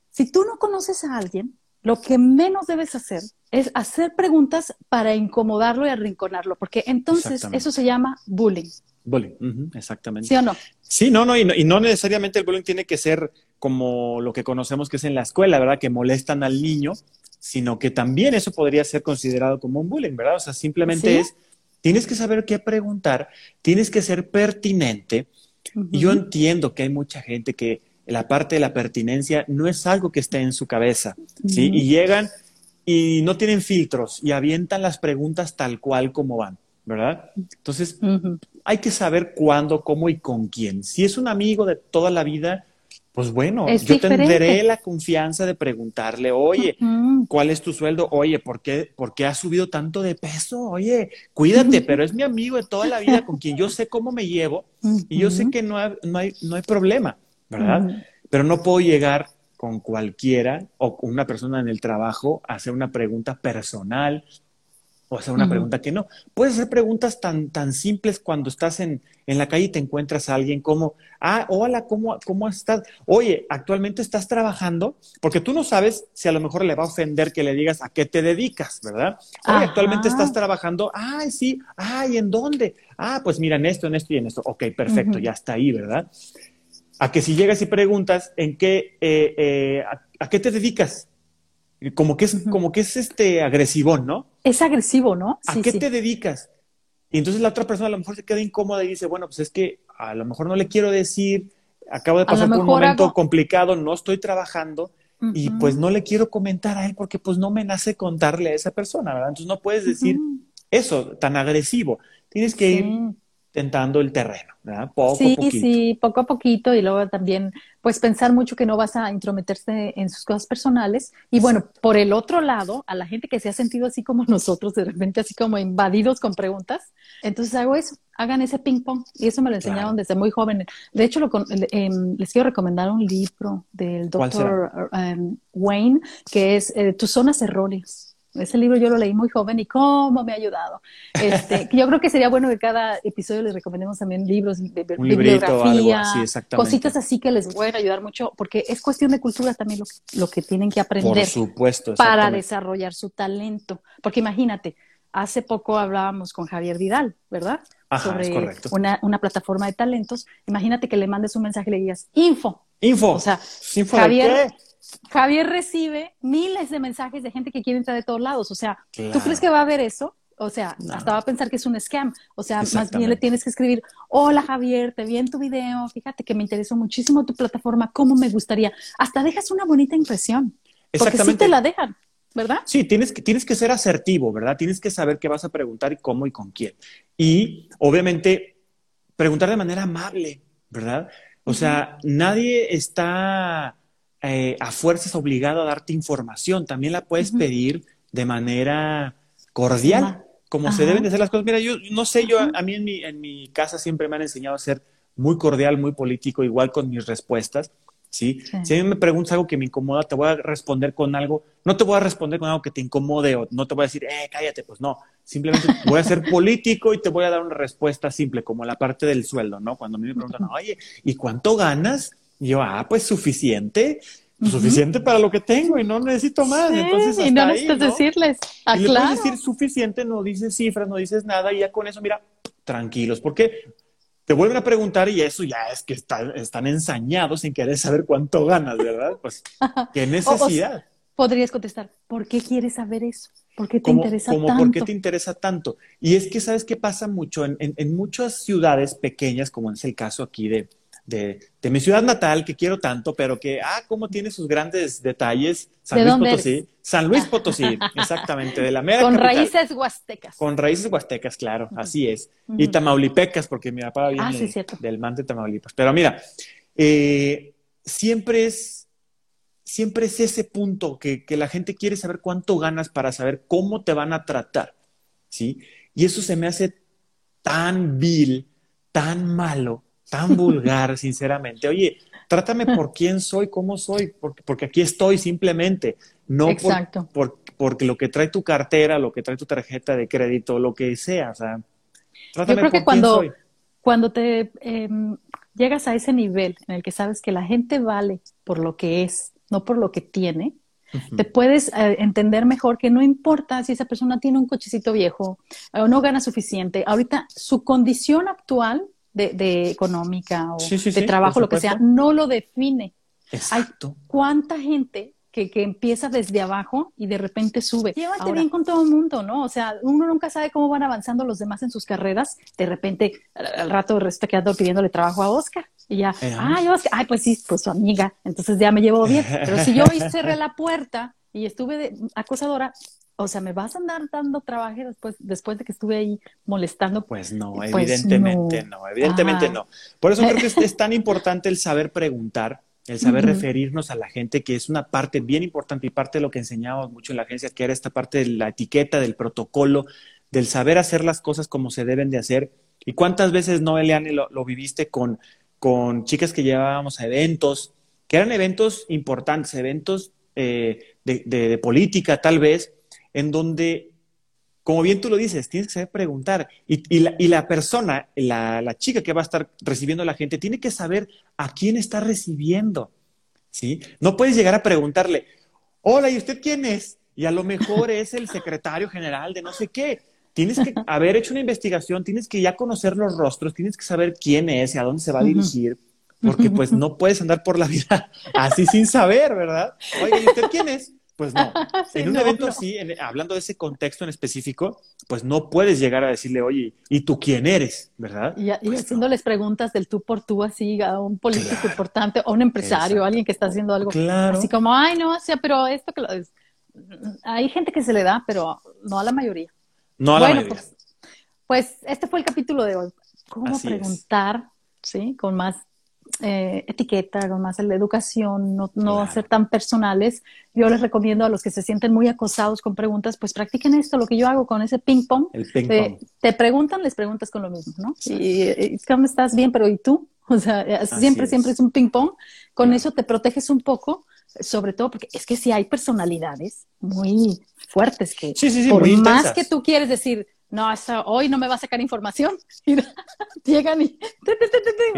si tú no conoces a alguien, lo que menos debes hacer es hacer preguntas para incomodarlo y arrinconarlo, porque entonces eso se llama bullying. Bullying, exactamente. ¿Sí o no? Sí, no, no y, no, y no necesariamente el bullying tiene que ser como lo que conocemos que es en la escuela, ¿verdad? Que molestan al niño, sino que también eso podría ser considerado como un bullying, ¿verdad? O sea, simplemente es, tienes que saber qué preguntar, tienes que ser pertinente. Y yo entiendo que hay mucha gente que la parte de la pertinencia no es algo que esté en su cabeza, ¿sí? Y llegan y no tienen filtros y avientan las preguntas tal cual como van, ¿verdad? Entonces, hay que saber cuándo, cómo y con quién. Si es un amigo de toda la vida, pues bueno, yo tendré la confianza de preguntarle, oye, ¿cuál es tu sueldo? Oye, ¿por qué, ¿por qué has subido tanto de peso? Oye, cuídate, pero es mi amigo de toda la vida con quien yo sé cómo me llevo y yo sé que no no hay, no hay problema. ¿verdad? Pero no puedo llegar con cualquiera o con una persona en el trabajo a hacer una pregunta personal o hacer una pregunta que no. Puedes hacer preguntas tan, tan simples cuando estás en, en, la calle y te encuentras a alguien como, ah, hola, ¿cómo, ¿cómo estás? Oye, actualmente estás trabajando, porque tú no sabes si a lo mejor le va a ofender que le digas a qué te dedicas, ¿verdad? Oye, actualmente estás trabajando, ay, sí, ay, ¿en dónde? Ah, pues mira, en esto, en esto y en esto. Ok, perfecto, ya está ahí, ¿verdad? a que si llegas y preguntas en qué, eh, eh, a, qué te dedicas, como que es, como que es este agresivo, ¿no? Es agresivo, ¿no? ¿A qué te dedicas? Y entonces la otra persona a lo mejor se queda incómoda y dice, bueno, pues es que a lo mejor no le quiero decir, acabo de pasar por un momento complicado, no estoy trabajando y pues no le quiero comentar a él porque pues no me nace contarle a esa persona, ¿verdad? Entonces no puedes decir eso tan agresivo. Tienes que ir tentando el terreno, ¿verdad? Poco sí, a poquito. Sí, poco a poquito y luego también, pues pensar mucho que no vas a intrometerte en sus cosas personales. Y bueno, por el otro lado, a la gente que se ha sentido así como nosotros, de repente así como invadidos con preguntas, entonces hago eso, hagan ese ping pong. Y eso me lo enseñaron desde muy joven. De hecho, lo, em, les quiero recomendar un libro del doctor em, Wayne, que es eh, Tus zonas erróneas ese libro yo lo leí muy joven y cómo me ha ayudado. Este, yo creo que sería bueno que cada episodio les recomendemos también libros, de, bibliografía, cositas así que les pueden ayudar mucho, porque es cuestión de cultura también lo, que tienen que aprender. Por supuesto. Para desarrollar su talento. Porque imagínate, hace poco hablábamos con Javier Vidal, ¿verdad? Sobre una, una, plataforma de talentos. Imagínate que le mandes un mensaje y le digas, info. Info. O sea, ¿Info Javier, qué? Javier recibe miles de mensajes de gente que quiere entrar de todos lados. O sea, ¿tú crees que va a haber eso? O sea, hasta va a pensar que es un scam. O sea, más bien le tienes que escribir, hola Javier, te vi en tu video, fíjate que me interesó muchísimo tu plataforma, cómo me gustaría. Hasta dejas una bonita impresión. Porque sí te la dejan. ¿verdad? Sí, tienes que, tienes que ser asertivo, ¿verdad? Tienes que saber qué vas a preguntar y cómo y con quién. Y obviamente preguntar de manera amable, ¿verdad? O sea, nadie está eh, a fuerzas obligado a darte información. También la puedes pedir de manera cordial, como se deben de hacer las cosas. Mira, yo no sé, yo a, mí en mi, en mi casa siempre me han enseñado a ser muy cordial, muy político, igual con mis respuestas. ¿sí? Si a mí me preguntas algo que me incomoda, te voy a responder con algo, no te voy a responder con algo que te incomode o no te voy a decir, eh, cállate, pues no, simplemente voy a ser político y te voy a dar una respuesta simple, como la parte del sueldo, ¿no? Cuando a mí me preguntan, oye, ¿y cuánto ganas? Yo, ah, pues suficiente, suficiente para lo que tengo y no necesito más. Entonces, y no necesitas decirles, ah, y le puedes decir suficiente, no dices cifras, no dices nada y ya con eso, mira, tranquilos, porque te vuelven a preguntar y eso ya es que están ensañados sin querer saber cuánto ganas, ¿verdad? Pues, ¿qué necesidad? podrías contestar, ¿por qué quieres saber eso? ¿Por qué te interesa tanto? ¿Por qué te interesa tanto? Y es que, ¿sabes qué pasa mucho? en muchas ciudades pequeñas, como es el caso aquí de, de, mi ciudad natal, que quiero tanto, pero que, ah, cómo tiene sus grandes detalles. San Luis Potosí. San Luis Potosí, exactamente, de la mera Con raíces huastecas. Con raíces huastecas, claro, así es. Y tamaulipecas, porque mi papá viene ah, del man de Tamaulipas. Pero mira, eh, siempre es siempre es ese punto que, que, la gente quiere saber cuánto ganas para saber cómo te van a tratar, ¿sí? Y eso se me hace tan vil, tan malo, tan vulgar, sinceramente. Oye, trátame por quién soy, cómo soy, porque, porque aquí estoy simplemente, no Por, porque lo que trae tu cartera, lo que trae tu tarjeta de crédito, lo que sea, o sea, trátame Yo creo que cuando, cuando te em, llegas a ese nivel en el que sabes que la gente vale por lo que es, no por lo que tiene, te puedes eh, entender mejor que no importa si esa persona tiene un cochecito viejo o no gana suficiente. Ahorita su condición actual de, económica o de trabajo, lo que sea, no lo define. Exacto. Hay cuánta gente que, que, empieza desde abajo y de repente sube. Llévate bien con todo el mundo, ¿no? O sea, uno nunca sabe cómo van avanzando los demás en sus carreras. De repente, al rato resulta que ando pidiéndole trabajo a Oscar. Y ya, eh, ay, Oscar, ay, pues sí, pues su amiga. Entonces ya me llevo bien. Pero si yo cerré la puerta y estuve de, acosadora, o sea, ¿me vas a andar dando trabajo después, después de que estuve ahí molestando? Pues no, pues evidentemente no. evidentemente no. Por eso creo que es, tan importante el saber preguntar, el saber referirnos a la gente, que es una parte bien importante y parte de lo que enseñábamos mucho en la agencia, que era esta parte de la etiqueta, del protocolo, del saber hacer las cosas como se deben de hacer. ¿Y cuántas veces no, Eliane, lo, lo viviste con, con chicas que llevábamos a eventos, que eran eventos importantes, eventos eh, de política tal vez, en donde, como bien tú lo dices, tienes que saber preguntar. Y, la, persona, la, chica que va a estar recibiendo a la gente, tiene que saber a quién está recibiendo. ¿sí? No puedes llegar a preguntarle, hola, ¿y usted quién es? Y a lo mejor es el secretario general de no sé qué. Tienes que haber hecho una investigación, tienes que ya conocer los rostros, tienes que saber quién es y a dónde se va a dirigir, porque pues no puedes andar por la vida así sin saber, ¿verdad? Oye, ¿y usted quién es? Pues no. en un evento así, hablando de ese contexto en específico, pues no puedes llegar a decirle, oye, ¿y tú quién eres? ¿Verdad? Y, pues haciéndoles preguntas del tú por tú así a un político importante o un empresario, alguien que está haciendo algo claro. así como, ay, no, o sea, pero esto que lo es. Hay gente que se le da, pero no a la mayoría. No a la mayoría. Pues, pues, este fue el capítulo de hoy. ¿Cómo preguntar, sí, con más eh, etiqueta, más la educación, no, no ser tan personales. Yo les recomiendo a los que se sienten muy acosados con preguntas, pues practiquen esto, lo que yo hago con ese ping pong. te preguntan, les preguntas con lo mismo, ¿no? Y, ¿cómo estás? Bien, pero ¿y tú? O sea, eh, siempre, siempre es un ping pong. Con eso te proteges un poco, sobre todo porque es que si hay personalidades muy fuertes que por más que tú quieres decir, no, hasta hoy no me va a sacar información. llegan y,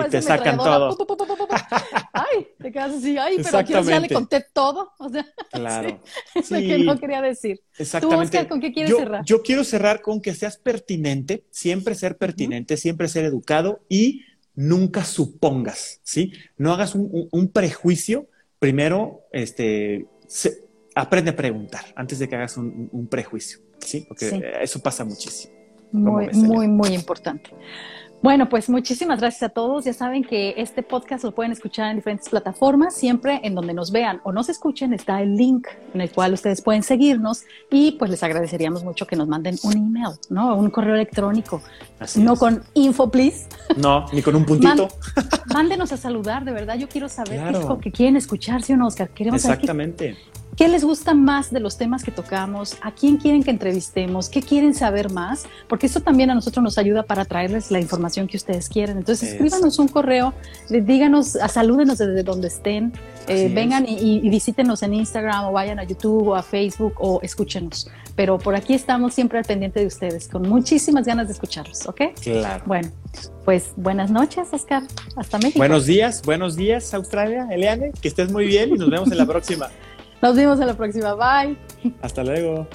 te, sacan todo. ay, te quedas así, ay, pero aquí ya le conté todo. O sea, claro. Sí, que no quería decir. Exactamente. ¿con qué quieres yo, cerrar? Yo quiero cerrar con que seas pertinente, siempre ser pertinente, siempre ser educado y nunca supongas, ¿sí? No hagas un, prejuicio. Primero, este, aprende a preguntar antes de que hagas un prejuicio. ¿Sí? Porque eso pasa muchísimo. Muy, muy, muy importante. Bueno, pues muchísimas gracias a todos. Ya saben que este podcast lo pueden escuchar en diferentes plataformas. Siempre en donde nos vean o nos escuchen está el link en el cual ustedes pueden seguirnos y pues les agradeceríamos mucho que nos manden un email, ¿no? Un correo electrónico. no con info, please. No, ni con un puntito. mándenos a saludar, de verdad. Yo quiero saber qué es lo que quieren escuchar, ¿sí o no, Oscar? Queremos Exactamente. ¿Qué les gusta más de los temas que tocamos? ¿A quién quieren que entrevistemos? ¿Qué quieren saber más? Porque eso también a nosotros nos ayuda para traerles la información que ustedes quieren. Entonces, escríbanos un correo, díganos, salúdenos desde donde estén, eh, vengan y, visítenos en Instagram o vayan a YouTube o a Facebook o escúchenos. Pero por aquí estamos siempre al pendiente de ustedes, con muchísimas ganas de escucharlos, ¿ok? Claro. Bueno, pues buenas noches, Oscar. Hasta México. Buenos días, buenos días, Australia. Eliane, que estés muy bien y nos vemos en la próxima. Nos vemos en la próxima. Bye. Hasta luego.